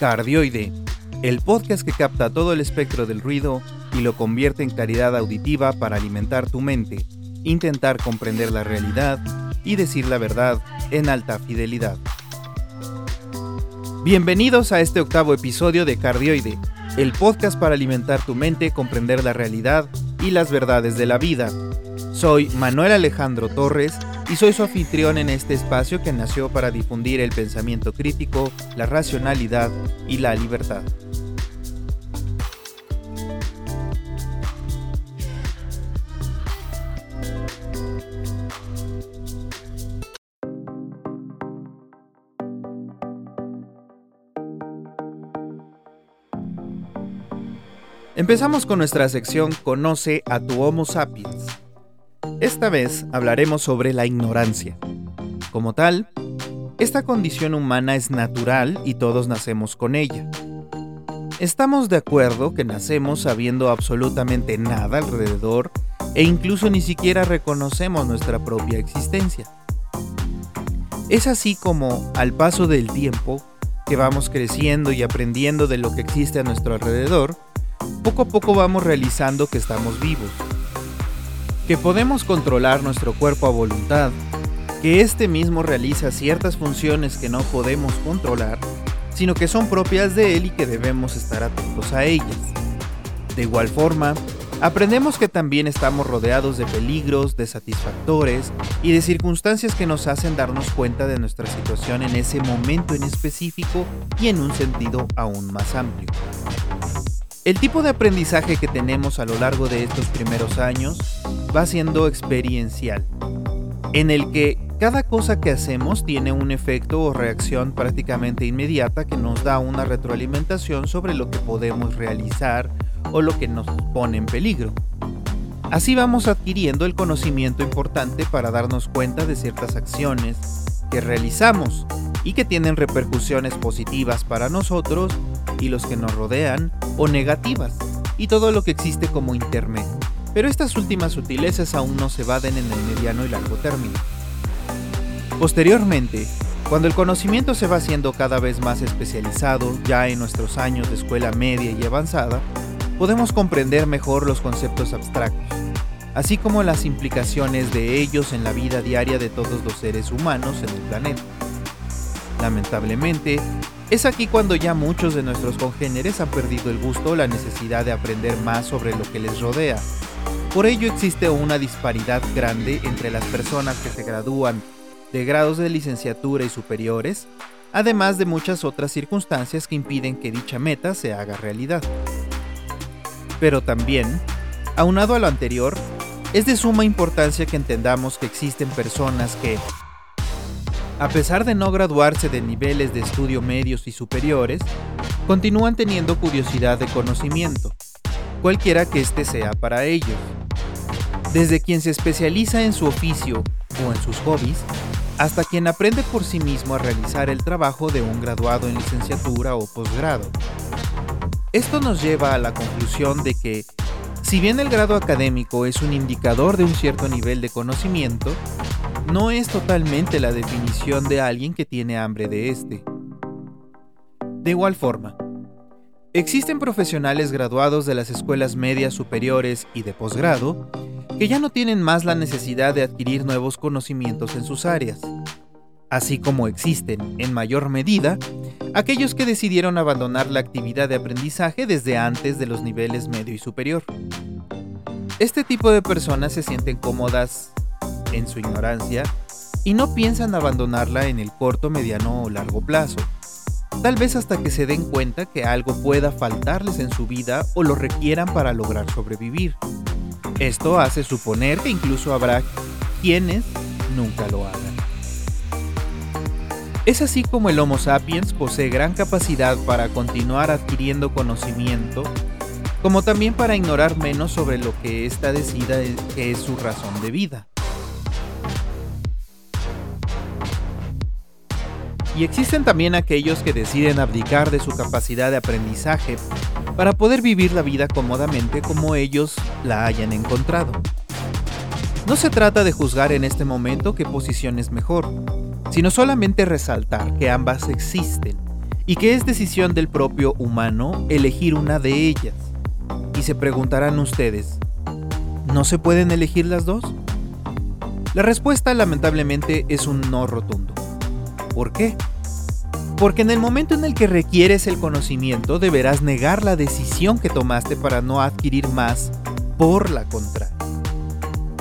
Cardioide, el podcast que capta todo el espectro del ruido y lo convierte en claridad auditiva para alimentar tu mente, intentar comprender la realidad y decir la verdad en alta fidelidad. Bienvenidos a este octavo episodio de Cardioide, el podcast para alimentar tu mente, comprender la realidad y las verdades de la vida. Soy Manuel Alejandro Torres y soy su anfitrión en este espacio que nació para difundir el pensamiento crítico, la racionalidad y la libertad. Empezamos con nuestra sección Conoce a tu Homo sapiens esta vez hablaremos sobre la ignorancia. Como tal, esta condición humana es natural y todos nacemos con ella. Estamos de acuerdo que nacemos sabiendo absolutamente nada alrededor e incluso ni siquiera reconocemos nuestra propia existencia. Es así como, al paso del tiempo, que vamos creciendo y aprendiendo de lo que existe a nuestro alrededor, poco a poco vamos realizando que estamos vivos que podemos controlar nuestro cuerpo a voluntad, que éste mismo realiza ciertas funciones que no podemos controlar, sino que son propias de él y que debemos estar atentos a ellas. De igual forma, aprendemos que también estamos rodeados de peligros, de satisfactores y de circunstancias que nos hacen darnos cuenta de nuestra situación en ese momento en específico y en un sentido aún más amplio. El tipo de aprendizaje que tenemos a lo largo de estos primeros años va siendo experiencial, en el que cada cosa que hacemos tiene un efecto o reacción prácticamente inmediata que nos da una retroalimentación sobre lo que podemos realizar o lo que nos pone en peligro. Así vamos adquiriendo el conocimiento importante para darnos cuenta de ciertas acciones que realizamos y que tienen repercusiones positivas para nosotros y los que nos rodean o negativas, y todo lo que existe como intermedio. Pero estas últimas sutilezas aún no se vaden en el mediano y largo término. Posteriormente, cuando el conocimiento se va haciendo cada vez más especializado, ya en nuestros años de escuela media y avanzada, podemos comprender mejor los conceptos abstractos, así como las implicaciones de ellos en la vida diaria de todos los seres humanos en el planeta. Lamentablemente, es aquí cuando ya muchos de nuestros congéneres han perdido el gusto o la necesidad de aprender más sobre lo que les rodea. Por ello existe una disparidad grande entre las personas que se gradúan de grados de licenciatura y superiores, además de muchas otras circunstancias que impiden que dicha meta se haga realidad. Pero también, aunado a lo anterior, es de suma importancia que entendamos que existen personas que, a pesar de no graduarse de niveles de estudio medios y superiores, continúan teniendo curiosidad de conocimiento, cualquiera que éste sea para ellos. Desde quien se especializa en su oficio o en sus hobbies, hasta quien aprende por sí mismo a realizar el trabajo de un graduado en licenciatura o posgrado. Esto nos lleva a la conclusión de que, si bien el grado académico es un indicador de un cierto nivel de conocimiento, no es totalmente la definición de alguien que tiene hambre de este. De igual forma, existen profesionales graduados de las escuelas medias superiores y de posgrado que ya no tienen más la necesidad de adquirir nuevos conocimientos en sus áreas, así como existen, en mayor medida, aquellos que decidieron abandonar la actividad de aprendizaje desde antes de los niveles medio y superior. Este tipo de personas se sienten cómodas en su ignorancia y no piensan abandonarla en el corto, mediano o largo plazo. Tal vez hasta que se den cuenta que algo pueda faltarles en su vida o lo requieran para lograr sobrevivir. Esto hace suponer que incluso habrá quienes nunca lo hagan. Es así como el Homo sapiens posee gran capacidad para continuar adquiriendo conocimiento, como también para ignorar menos sobre lo que ésta decida que es su razón de vida. Y existen también aquellos que deciden abdicar de su capacidad de aprendizaje para poder vivir la vida cómodamente como ellos la hayan encontrado. No se trata de juzgar en este momento qué posición es mejor, sino solamente resaltar que ambas existen y que es decisión del propio humano elegir una de ellas. Y se preguntarán ustedes, ¿no se pueden elegir las dos? La respuesta lamentablemente es un no rotundo. ¿Por qué? Porque en el momento en el que requieres el conocimiento deberás negar la decisión que tomaste para no adquirir más por la contraria.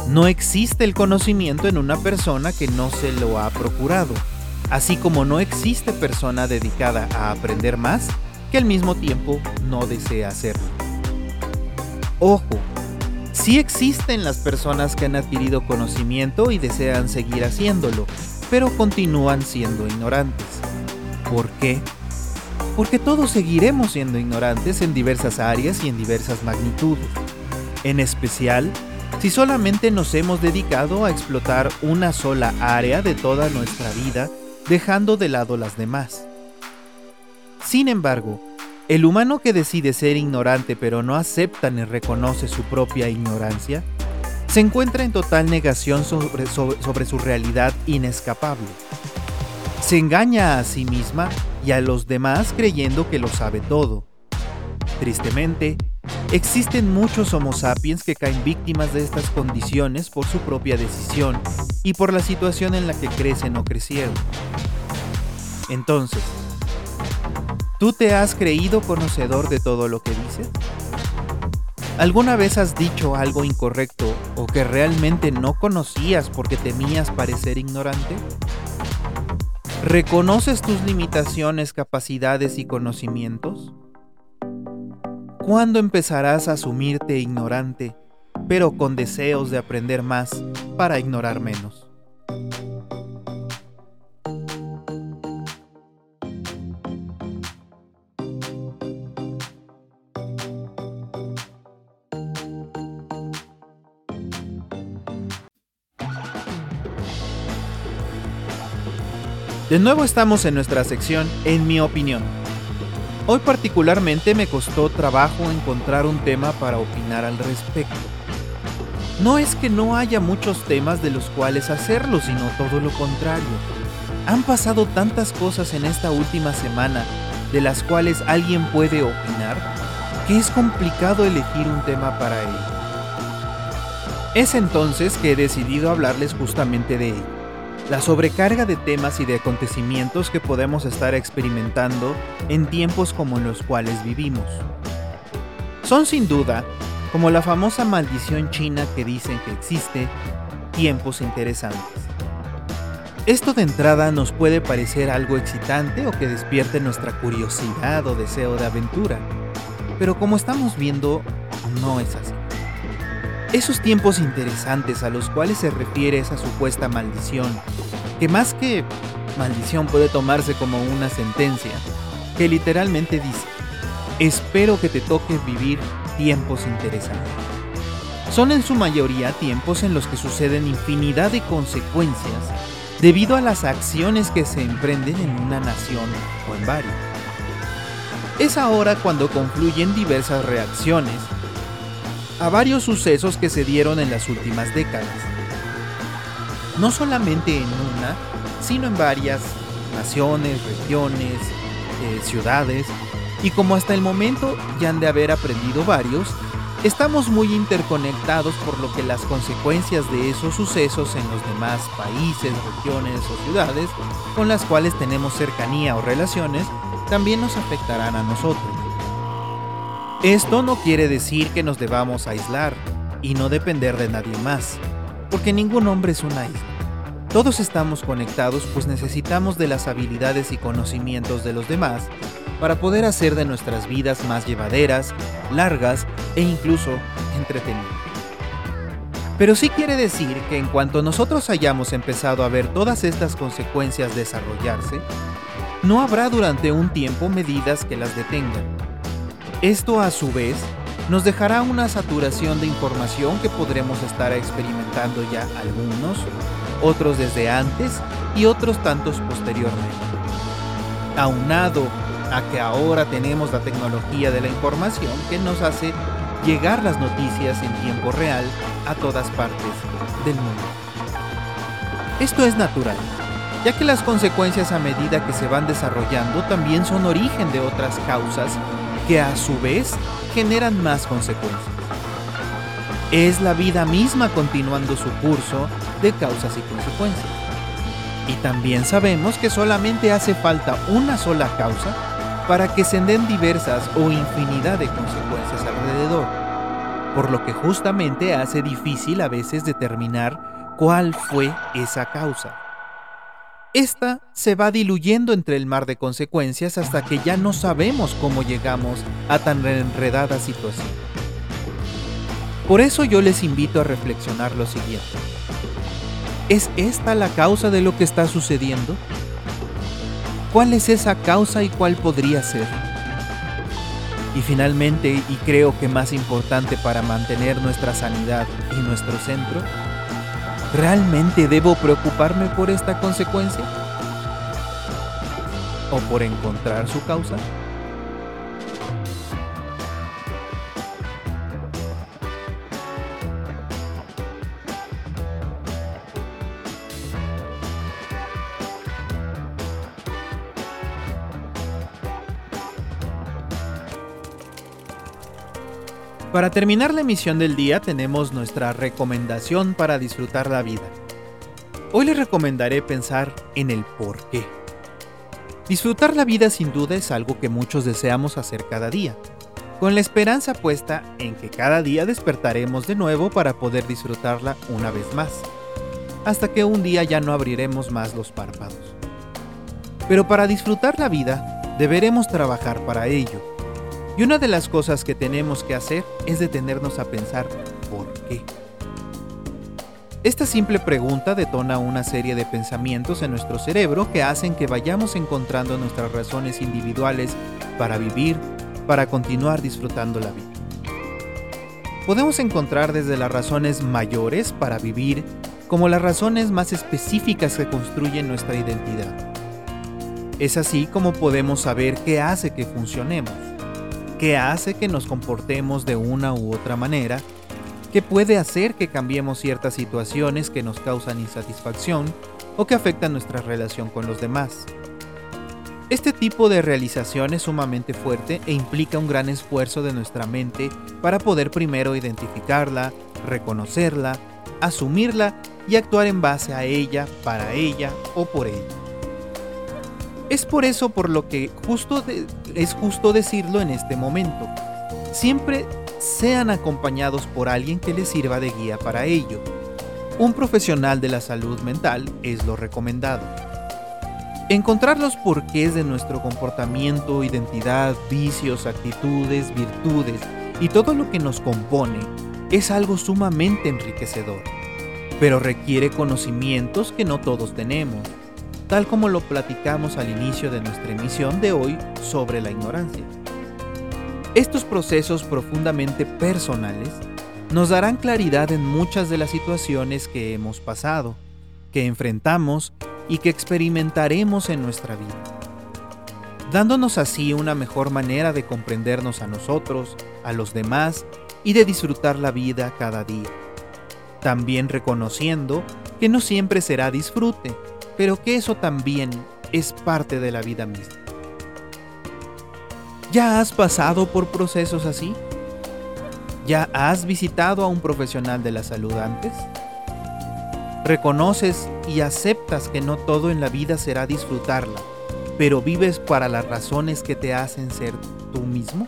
No existe el conocimiento en una persona que no se lo ha procurado, así como no existe persona dedicada a aprender más que al mismo tiempo no desea hacerlo. Ojo, sí existen las personas que han adquirido conocimiento y desean seguir haciéndolo, pero continúan siendo ignorantes. ¿Por qué? Porque todos seguiremos siendo ignorantes en diversas áreas y en diversas magnitudes. En especial, si solamente nos hemos dedicado a explotar una sola área de toda nuestra vida, dejando de lado las demás. Sin embargo, el humano que decide ser ignorante pero no acepta ni reconoce su propia ignorancia, se encuentra en total negación sobre, sobre, su realidad inescapable. Se engaña a sí misma y a los demás creyendo que lo sabe todo. Tristemente, Existen muchos Homo sapiens que caen víctimas de estas condiciones por su propia decisión y por la situación en la que crecen o crecieron. Entonces, ¿tú te has creído conocedor de todo lo que dices? ¿Alguna vez has dicho algo incorrecto o que realmente no conocías porque temías parecer ignorante? ¿Reconoces tus limitaciones, capacidades y conocimientos? ¿Cuándo empezarás a asumirte ignorante, pero con deseos de aprender más para ignorar menos? De nuevo estamos en nuestra sección En mi opinión Hoy particularmente me costó trabajo encontrar un tema para opinar al respecto. No es que no haya muchos temas de los cuales hacerlo, sino todo lo contrario. Han pasado tantas cosas en esta última semana de las cuales alguien puede opinar que es complicado elegir un tema para ello. Es entonces que he decidido hablarles justamente de ello la sobrecarga de temas y de acontecimientos que podemos estar experimentando en tiempos como los cuales vivimos. Son sin duda, como la famosa maldición china que dicen que existe, tiempos interesantes. Esto de entrada nos puede parecer algo excitante o que despierte nuestra curiosidad o deseo de aventura, pero como estamos viendo, no es así. Esos tiempos interesantes a los cuales se refiere esa supuesta maldición, que más que maldición puede tomarse como una sentencia, que literalmente dice, espero que te toque vivir tiempos interesantes. Son en su mayoría tiempos en los que suceden infinidad de consecuencias debido a las acciones que se emprenden en una nación o en varias. Es ahora cuando confluyen diversas reacciones a varios sucesos que se dieron en las últimas décadas. No solamente en una, sino en varias naciones, regiones, eh, ciudades, y como hasta el momento ya han de haber aprendido varios, estamos muy interconectados por lo que las consecuencias de esos sucesos en los demás países, regiones o ciudades con las cuales tenemos cercanía o relaciones también nos afectarán a nosotros. Esto no quiere decir que nos debamos aislar y no depender de nadie más, porque ningún hombre es una isla. Todos estamos conectados pues necesitamos de las habilidades y conocimientos de los demás para poder hacer de nuestras vidas más llevaderas, largas e incluso entretenidas. Pero sí quiere decir que en cuanto nosotros hayamos empezado a ver todas estas consecuencias desarrollarse, no habrá durante un tiempo medidas que las detengan esto a su vez nos dejará una saturación de información que podremos estar experimentando ya algunos, otros desde antes y otros tantos posteriormente. Aunado a que ahora tenemos la tecnología de la información que nos hace llegar las noticias en tiempo real a todas partes del mundo. Esto es natural, ya que las consecuencias a medida que se van desarrollando también son origen de otras causas que a su vez generan más consecuencias. Es la vida misma continuando su curso de causas y consecuencias. Y también sabemos que solamente hace falta una sola causa para que se den diversas o infinidad de consecuencias alrededor, por lo que justamente hace difícil a veces determinar cuál fue esa causa. Esta se va diluyendo entre el mar de consecuencias hasta que ya no sabemos cómo llegamos a tan enredada situación. Por eso yo les invito a reflexionar lo siguiente. ¿Es esta la causa de lo que está sucediendo? ¿Cuál es esa causa y cuál podría ser? Y finalmente, y creo que más importante para mantener nuestra sanidad y nuestro centro, ¿Realmente debo preocuparme por esta consecuencia? ¿O por encontrar su causa? Para terminar la emisión del día tenemos nuestra recomendación para disfrutar la vida. Hoy les recomendaré pensar en el por qué. Disfrutar la vida sin duda es algo que muchos deseamos hacer cada día, con la esperanza puesta en que cada día despertaremos de nuevo para poder disfrutarla una vez más, hasta que un día ya no abriremos más los párpados. Pero para disfrutar la vida, deberemos trabajar para ello y una de las cosas que tenemos que hacer es detenernos a pensar ¿por qué? Esta simple pregunta detona una serie de pensamientos en nuestro cerebro que hacen que vayamos encontrando nuestras razones individuales para vivir, para continuar disfrutando la vida. Podemos encontrar desde las razones mayores para vivir como las razones más específicas que construyen nuestra identidad. Es así como podemos saber qué hace que funcionemos que hace que nos comportemos de una u otra manera, que puede hacer que cambiemos ciertas situaciones que nos causan insatisfacción o que afectan nuestra relación con los demás. Este tipo de realización es sumamente fuerte e implica un gran esfuerzo de nuestra mente para poder primero identificarla, reconocerla, asumirla y actuar en base a ella, para ella o por ella. Es por eso por lo que justo es justo decirlo en este momento. Siempre sean acompañados por alguien que les sirva de guía para ello. Un profesional de la salud mental es lo recomendado. Encontrar los porqués de nuestro comportamiento, identidad, vicios, actitudes, virtudes y todo lo que nos compone es algo sumamente enriquecedor, pero requiere conocimientos que no todos tenemos tal como lo platicamos al inicio de nuestra emisión de hoy sobre la ignorancia. Estos procesos profundamente personales nos darán claridad en muchas de las situaciones que hemos pasado, que enfrentamos y que experimentaremos en nuestra vida, dándonos así una mejor manera de comprendernos a nosotros, a los demás y de disfrutar la vida cada día. También reconociendo que no siempre será disfrute, pero que eso también es parte de la vida misma. ¿Ya has pasado por procesos así? ¿Ya has visitado a un profesional de la salud antes? ¿Reconoces y aceptas que no todo en la vida será disfrutarla, pero vives para las razones que te hacen ser tú mismo?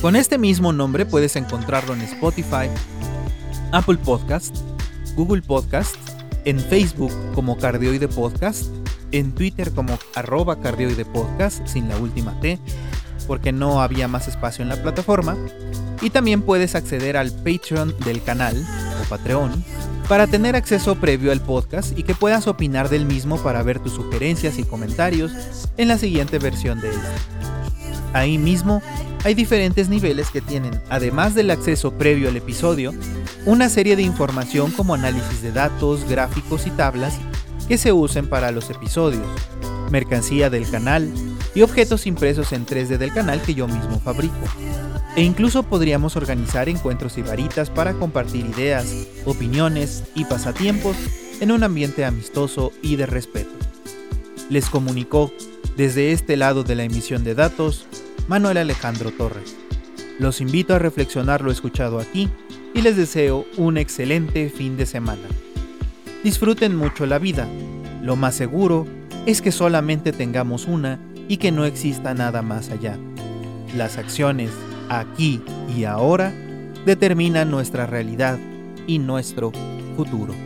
con este mismo nombre puedes encontrarlo en Spotify, Apple Podcast, Google Podcast, en Facebook como Cardioide Podcast, en Twitter como arroba Cardioide Podcast sin la última T, porque no había más espacio en la plataforma, y también puedes acceder al Patreon del canal, o Patreon, para tener acceso previo al podcast y que puedas opinar del mismo para ver tus sugerencias y comentarios en la siguiente versión de este. Ahí mismo hay diferentes niveles que tienen, además del acceso previo al episodio, una serie de información como análisis de datos, gráficos y tablas que se usen para los episodios, mercancía del canal y objetos impresos en 3D del canal que yo mismo fabrico. E incluso podríamos organizar encuentros y varitas para compartir ideas, opiniones y pasatiempos en un ambiente amistoso y de respeto. Les comunicó desde este lado de la emisión de datos Manuel Alejandro Torres. Los invito a reflexionar lo escuchado aquí y les deseo un excelente fin de semana. Disfruten mucho la vida. Lo más seguro es que solamente tengamos una y que no exista nada más allá. Las acciones aquí y ahora determina nuestra realidad y nuestro futuro.